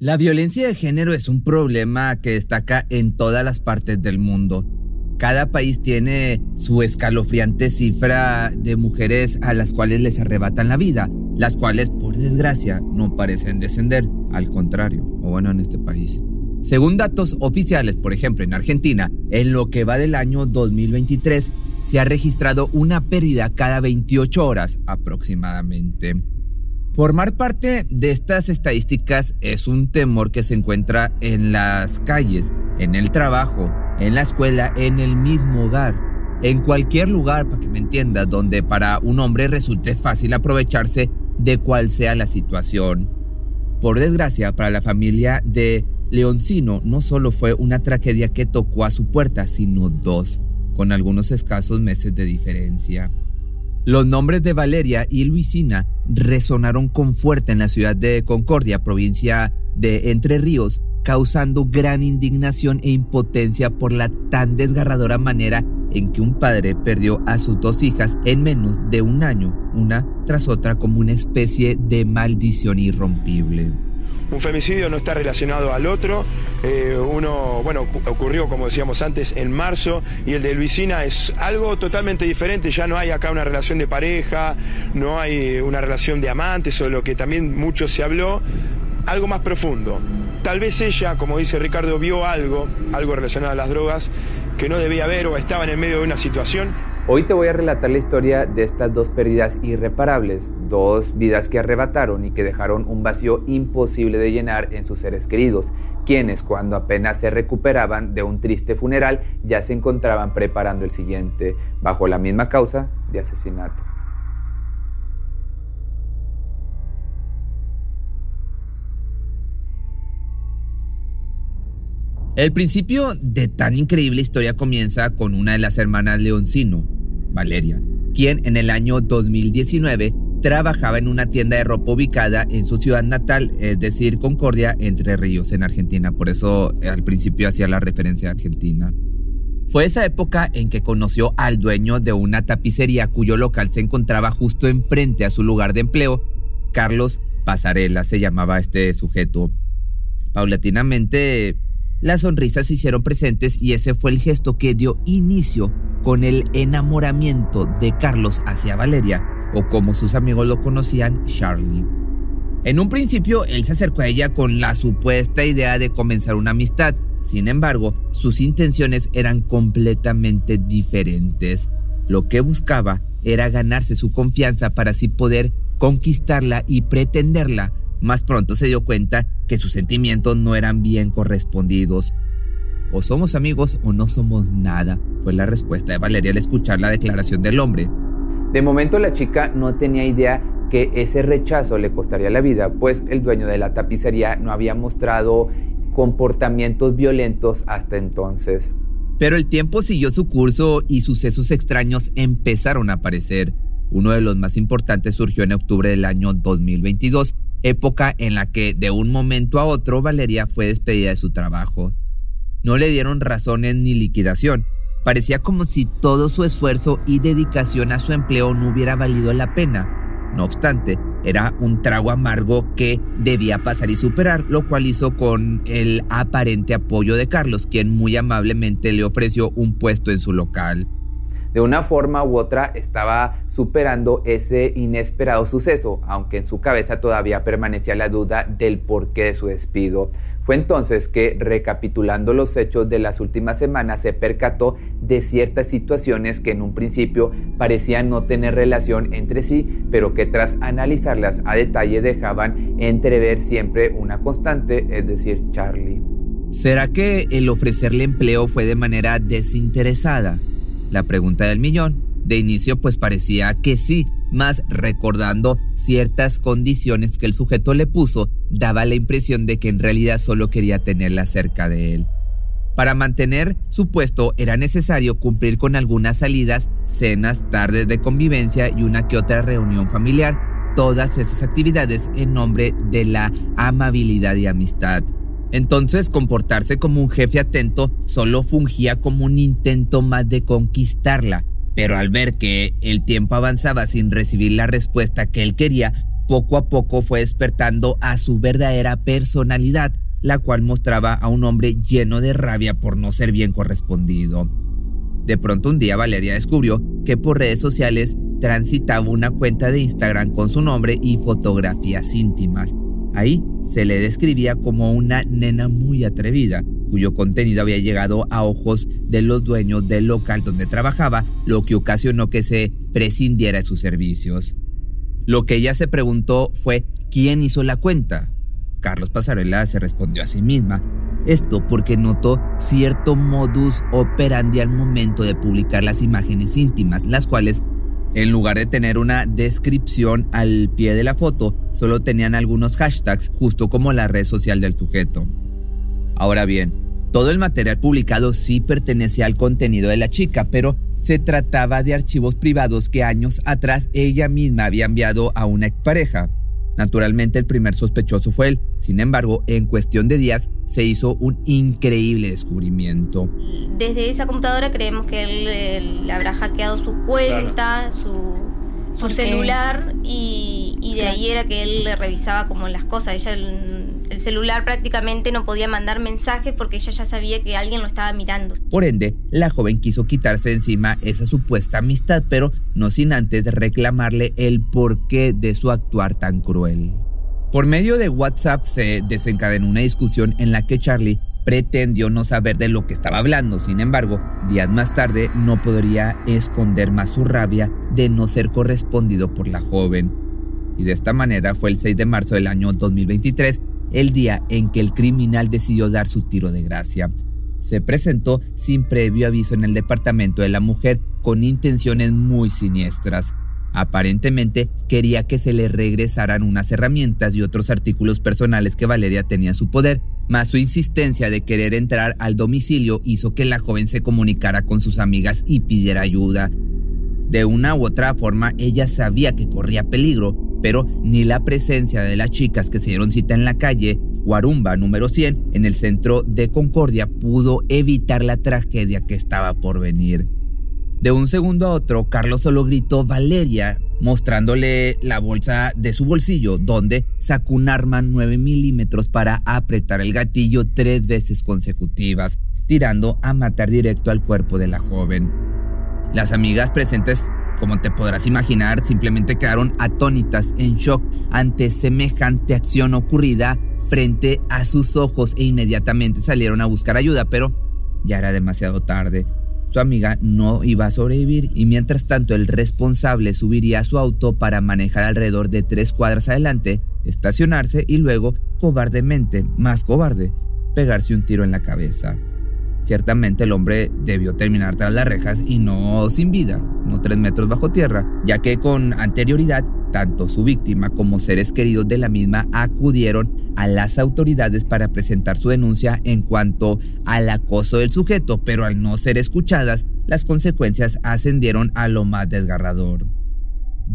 La violencia de género es un problema que destaca en todas las partes del mundo. Cada país tiene su escalofriante cifra de mujeres a las cuales les arrebatan la vida, las cuales por desgracia no parecen descender, al contrario, o bueno en este país. Según datos oficiales, por ejemplo en Argentina, en lo que va del año 2023, se ha registrado una pérdida cada 28 horas aproximadamente. Formar parte de estas estadísticas es un temor que se encuentra en las calles, en el trabajo, en la escuela, en el mismo hogar, en cualquier lugar, para que me entiendas, donde para un hombre resulte fácil aprovecharse de cual sea la situación. Por desgracia, para la familia de Leoncino no solo fue una tragedia que tocó a su puerta, sino dos, con algunos escasos meses de diferencia. Los nombres de Valeria y Luisina resonaron con fuerte en la ciudad de Concordia, provincia de Entre Ríos, causando gran indignación e impotencia por la tan desgarradora manera en que un padre perdió a sus dos hijas en menos de un año, una tras otra como una especie de maldición irrompible. Un femicidio no está relacionado al otro. Eh, uno, bueno, ocurrió, como decíamos antes, en marzo y el de Luisina es algo totalmente diferente. Ya no hay acá una relación de pareja, no hay una relación de amantes o lo que también mucho se habló, algo más profundo. Tal vez ella, como dice Ricardo, vio algo, algo relacionado a las drogas que no debía ver o estaba en el medio de una situación Hoy te voy a relatar la historia de estas dos pérdidas irreparables, dos vidas que arrebataron y que dejaron un vacío imposible de llenar en sus seres queridos, quienes cuando apenas se recuperaban de un triste funeral ya se encontraban preparando el siguiente, bajo la misma causa de asesinato. El principio de tan increíble historia comienza con una de las hermanas Leoncino, Valeria, quien en el año 2019 trabajaba en una tienda de ropa ubicada en su ciudad natal, es decir, Concordia, Entre Ríos, en Argentina. Por eso eh, al principio hacía la referencia a Argentina. Fue esa época en que conoció al dueño de una tapicería cuyo local se encontraba justo enfrente a su lugar de empleo. Carlos Pasarela se llamaba este sujeto. Paulatinamente, las sonrisas se hicieron presentes y ese fue el gesto que dio inicio con el enamoramiento de Carlos hacia Valeria, o como sus amigos lo conocían, Charlie. En un principio, él se acercó a ella con la supuesta idea de comenzar una amistad, sin embargo, sus intenciones eran completamente diferentes. Lo que buscaba era ganarse su confianza para así poder conquistarla y pretenderla. Más pronto se dio cuenta que sus sentimientos no eran bien correspondidos. O somos amigos o no somos nada, fue la respuesta de Valeria al escuchar la declaración del hombre. De momento la chica no tenía idea que ese rechazo le costaría la vida, pues el dueño de la tapicería no había mostrado comportamientos violentos hasta entonces. Pero el tiempo siguió su curso y sucesos extraños empezaron a aparecer. Uno de los más importantes surgió en octubre del año 2022 época en la que de un momento a otro Valeria fue despedida de su trabajo. No le dieron razones ni liquidación. Parecía como si todo su esfuerzo y dedicación a su empleo no hubiera valido la pena. No obstante, era un trago amargo que debía pasar y superar, lo cual hizo con el aparente apoyo de Carlos, quien muy amablemente le ofreció un puesto en su local de una forma u otra estaba superando ese inesperado suceso, aunque en su cabeza todavía permanecía la duda del porqué de su despido. Fue entonces que, recapitulando los hechos de las últimas semanas, se percató de ciertas situaciones que en un principio parecían no tener relación entre sí, pero que tras analizarlas a detalle dejaban entrever siempre una constante, es decir, Charlie. ¿Será que el ofrecerle empleo fue de manera desinteresada? La pregunta del millón. De inicio pues parecía que sí, más recordando ciertas condiciones que el sujeto le puso, daba la impresión de que en realidad solo quería tenerla cerca de él. Para mantener su puesto era necesario cumplir con algunas salidas, cenas, tardes de convivencia y una que otra reunión familiar, todas esas actividades en nombre de la amabilidad y amistad. Entonces, comportarse como un jefe atento solo fungía como un intento más de conquistarla, pero al ver que el tiempo avanzaba sin recibir la respuesta que él quería, poco a poco fue despertando a su verdadera personalidad, la cual mostraba a un hombre lleno de rabia por no ser bien correspondido. De pronto un día Valeria descubrió que por redes sociales transitaba una cuenta de Instagram con su nombre y fotografías íntimas. Ahí se le describía como una nena muy atrevida, cuyo contenido había llegado a ojos de los dueños del local donde trabajaba, lo que ocasionó que se prescindiera de sus servicios. Lo que ella se preguntó fue ¿quién hizo la cuenta? Carlos Pasarela se respondió a sí misma. Esto porque notó cierto modus operandi al momento de publicar las imágenes íntimas, las cuales en lugar de tener una descripción al pie de la foto, solo tenían algunos hashtags, justo como la red social del sujeto. Ahora bien, todo el material publicado sí pertenecía al contenido de la chica, pero se trataba de archivos privados que años atrás ella misma había enviado a una expareja. Naturalmente el primer sospechoso fue él, sin embargo, en cuestión de días se hizo un increíble descubrimiento. Desde esa computadora creemos que él, le habrá hackeado su cuenta, su, su celular y, y de ahí era que él le revisaba como las cosas. Ella el celular prácticamente no podía mandar mensajes porque ella ya sabía que alguien lo estaba mirando. Por ende, la joven quiso quitarse encima esa supuesta amistad, pero no sin antes reclamarle el porqué de su actuar tan cruel. Por medio de WhatsApp se desencadenó una discusión en la que Charlie pretendió no saber de lo que estaba hablando. Sin embargo, días más tarde no podría esconder más su rabia de no ser correspondido por la joven. Y de esta manera fue el 6 de marzo del año 2023 el día en que el criminal decidió dar su tiro de gracia. Se presentó sin previo aviso en el departamento de la mujer con intenciones muy siniestras. Aparentemente quería que se le regresaran unas herramientas y otros artículos personales que Valeria tenía en su poder, mas su insistencia de querer entrar al domicilio hizo que la joven se comunicara con sus amigas y pidiera ayuda. De una u otra forma, ella sabía que corría peligro, pero ni la presencia de las chicas que se dieron cita en la calle Guarumba número 100 en el centro de Concordia pudo evitar la tragedia que estaba por venir. De un segundo a otro, Carlos solo gritó Valeria, mostrándole la bolsa de su bolsillo, donde sacó un arma 9 milímetros para apretar el gatillo tres veces consecutivas, tirando a matar directo al cuerpo de la joven. Las amigas presentes como te podrás imaginar, simplemente quedaron atónitas, en shock ante semejante acción ocurrida frente a sus ojos e inmediatamente salieron a buscar ayuda, pero ya era demasiado tarde. Su amiga no iba a sobrevivir y mientras tanto el responsable subiría a su auto para manejar alrededor de tres cuadras adelante, estacionarse y luego, cobardemente, más cobarde, pegarse un tiro en la cabeza. Ciertamente el hombre debió terminar tras las rejas y no sin vida, no tres metros bajo tierra, ya que con anterioridad tanto su víctima como seres queridos de la misma acudieron a las autoridades para presentar su denuncia en cuanto al acoso del sujeto, pero al no ser escuchadas, las consecuencias ascendieron a lo más desgarrador.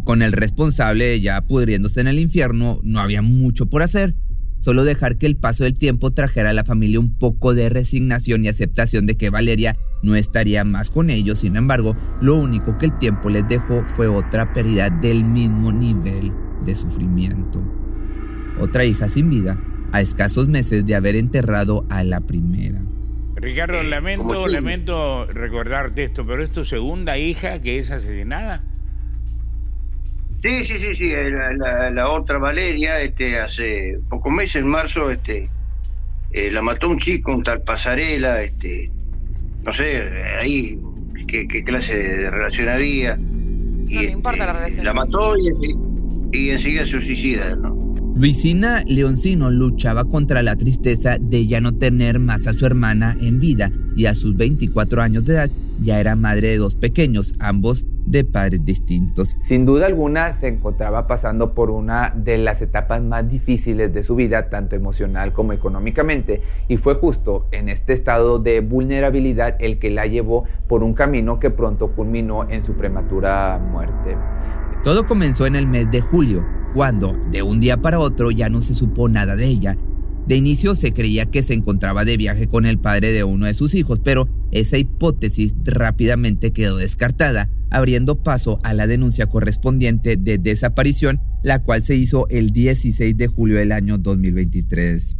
Con el responsable ya pudriéndose en el infierno, no había mucho por hacer, solo dejar que el paso del tiempo trajera a la familia un poco de resignación y aceptación de que Valeria no estaría más con ellos. Sin embargo, lo único que el tiempo les dejó fue otra pérdida del mismo nivel de sufrimiento. Otra hija sin vida, a escasos meses de haber enterrado a la primera. Ricardo, eh, lamento, lamento recordarte esto, pero es tu segunda hija que es asesinada. Sí, sí, sí, sí. La, otra Valeria, este, hace pocos meses, en marzo, este, eh, la mató un chico, un tal Pasarela, este, no sé, ahí qué, clase de relación había. Y, no, importa la este, relación. La mató y, y enseguida se suicida, ¿no? Luisina Leoncino luchaba contra la tristeza de ya no tener más a su hermana en vida y a sus 24 años de edad ya era madre de dos pequeños, ambos de padres distintos. Sin duda alguna se encontraba pasando por una de las etapas más difíciles de su vida, tanto emocional como económicamente, y fue justo en este estado de vulnerabilidad el que la llevó por un camino que pronto culminó en su prematura muerte. Todo comenzó en el mes de julio, cuando, de un día para otro, ya no se supo nada de ella. De inicio se creía que se encontraba de viaje con el padre de uno de sus hijos, pero esa hipótesis rápidamente quedó descartada, abriendo paso a la denuncia correspondiente de desaparición, la cual se hizo el 16 de julio del año 2023.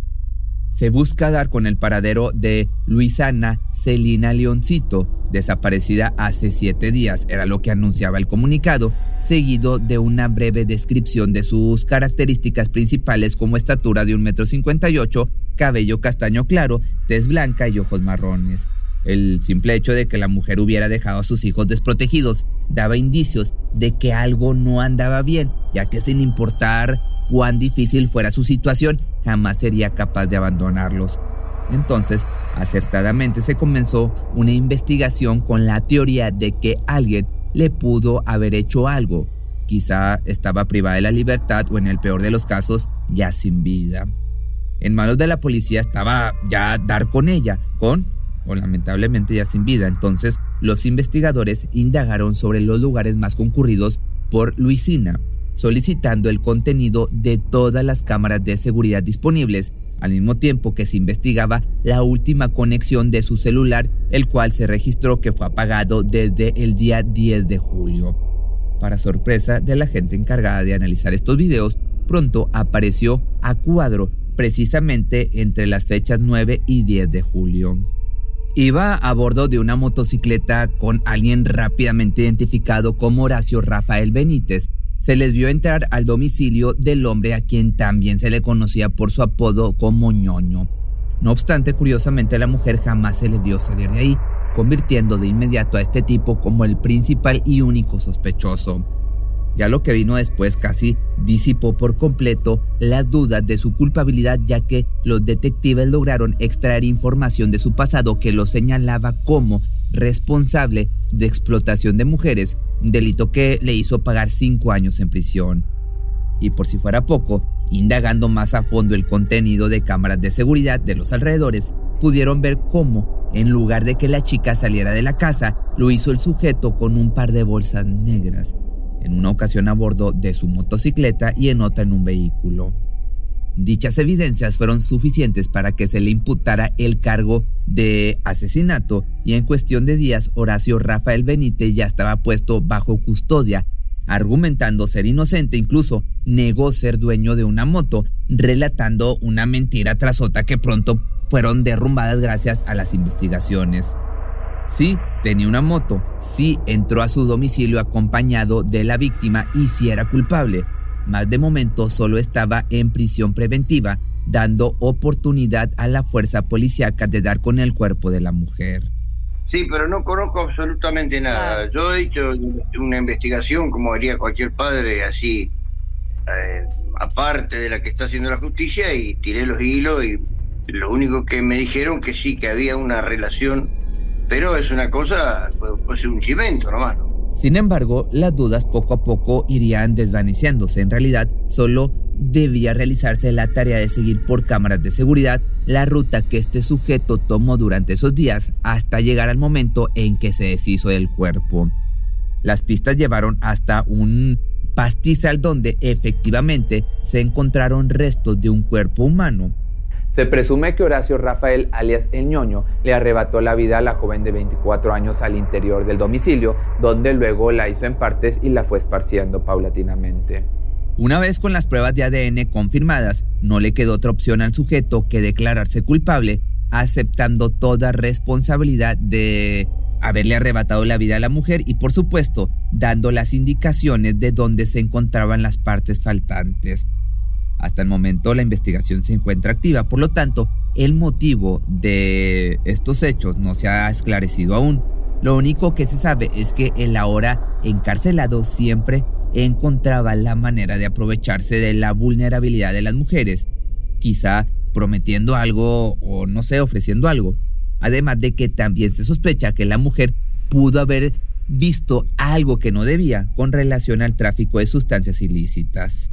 Se busca dar con el paradero de Luisana Celina Leoncito, desaparecida hace siete días, era lo que anunciaba el comunicado, seguido de una breve descripción de sus características principales como estatura de 1,58 m, cabello castaño claro, tez blanca y ojos marrones. El simple hecho de que la mujer hubiera dejado a sus hijos desprotegidos daba indicios de que algo no andaba bien, ya que sin importar cuán difícil fuera su situación, jamás sería capaz de abandonarlos. Entonces, acertadamente se comenzó una investigación con la teoría de que alguien le pudo haber hecho algo. Quizá estaba privada de la libertad o en el peor de los casos, ya sin vida. En manos de la policía estaba ya dar con ella, con o lamentablemente ya sin vida. Entonces, los investigadores indagaron sobre los lugares más concurridos por Luisina, solicitando el contenido de todas las cámaras de seguridad disponibles, al mismo tiempo que se investigaba la última conexión de su celular, el cual se registró que fue apagado desde el día 10 de julio. Para sorpresa de la gente encargada de analizar estos videos, pronto apareció a cuadro precisamente entre las fechas 9 y 10 de julio. Iba a bordo de una motocicleta con alguien rápidamente identificado como Horacio Rafael Benítez, se les vio entrar al domicilio del hombre a quien también se le conocía por su apodo como ñoño. No obstante, curiosamente la mujer jamás se le vio salir de ahí, convirtiendo de inmediato a este tipo como el principal y único sospechoso. Ya lo que vino después casi disipó por completo las dudas de su culpabilidad ya que los detectives lograron extraer información de su pasado que lo señalaba como responsable de explotación de mujeres, delito que le hizo pagar cinco años en prisión. Y por si fuera poco, indagando más a fondo el contenido de cámaras de seguridad de los alrededores, pudieron ver cómo, en lugar de que la chica saliera de la casa, lo hizo el sujeto con un par de bolsas negras, en una ocasión a bordo de su motocicleta y en otra en un vehículo. Dichas evidencias fueron suficientes para que se le imputara el cargo de asesinato y en cuestión de días Horacio Rafael Benítez ya estaba puesto bajo custodia, argumentando ser inocente, incluso negó ser dueño de una moto, relatando una mentira tras otra que pronto fueron derrumbadas gracias a las investigaciones. Sí, tenía una moto, sí entró a su domicilio acompañado de la víctima y sí era culpable, más de momento solo estaba en prisión preventiva, dando oportunidad a la fuerza policíaca de dar con el cuerpo de la mujer. Sí, pero no conozco absolutamente nada. Yo he hecho una investigación, como haría cualquier padre, así, eh, aparte de la que está haciendo la justicia, y tiré los hilos y lo único que me dijeron que sí, que había una relación, pero es una cosa, pues un chimento nomás. ¿no? Sin embargo, las dudas poco a poco irían desvaneciéndose. En realidad, solo debía realizarse la tarea de seguir por cámaras de seguridad la ruta que este sujeto tomó durante esos días hasta llegar al momento en que se deshizo del cuerpo. Las pistas llevaron hasta un pastizal donde efectivamente se encontraron restos de un cuerpo humano. Se presume que Horacio Rafael, alias El ñoño, le arrebató la vida a la joven de 24 años al interior del domicilio, donde luego la hizo en partes y la fue esparciendo paulatinamente. Una vez con las pruebas de ADN confirmadas, no le quedó otra opción al sujeto que declararse culpable, aceptando toda responsabilidad de haberle arrebatado la vida a la mujer y por supuesto dando las indicaciones de dónde se encontraban las partes faltantes. Hasta el momento la investigación se encuentra activa, por lo tanto, el motivo de estos hechos no se ha esclarecido aún. Lo único que se sabe es que el ahora encarcelado siempre encontraba la manera de aprovecharse de la vulnerabilidad de las mujeres, quizá prometiendo algo o no sé, ofreciendo algo. Además de que también se sospecha que la mujer pudo haber visto algo que no debía con relación al tráfico de sustancias ilícitas.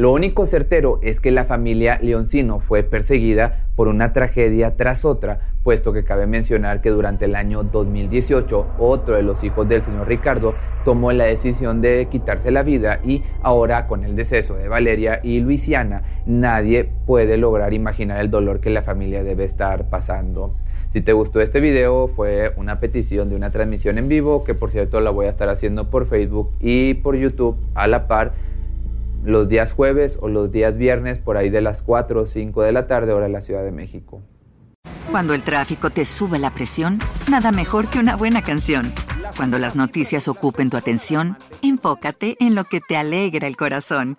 Lo único certero es que la familia Leoncino fue perseguida por una tragedia tras otra, puesto que cabe mencionar que durante el año 2018 otro de los hijos del señor Ricardo tomó la decisión de quitarse la vida y ahora con el deceso de Valeria y Luisiana nadie puede lograr imaginar el dolor que la familia debe estar pasando. Si te gustó este video fue una petición de una transmisión en vivo que por cierto la voy a estar haciendo por Facebook y por YouTube a la par los días jueves o los días viernes por ahí de las 4 o 5 de la tarde hora de la Ciudad de México. Cuando el tráfico te sube la presión, nada mejor que una buena canción. Cuando las noticias ocupen tu atención, enfócate en lo que te alegra el corazón.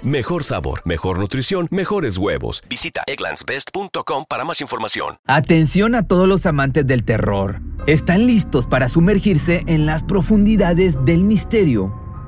Mejor sabor, mejor nutrición, mejores huevos. Visita egglandsbest.com para más información. Atención a todos los amantes del terror. ¿Están listos para sumergirse en las profundidades del misterio?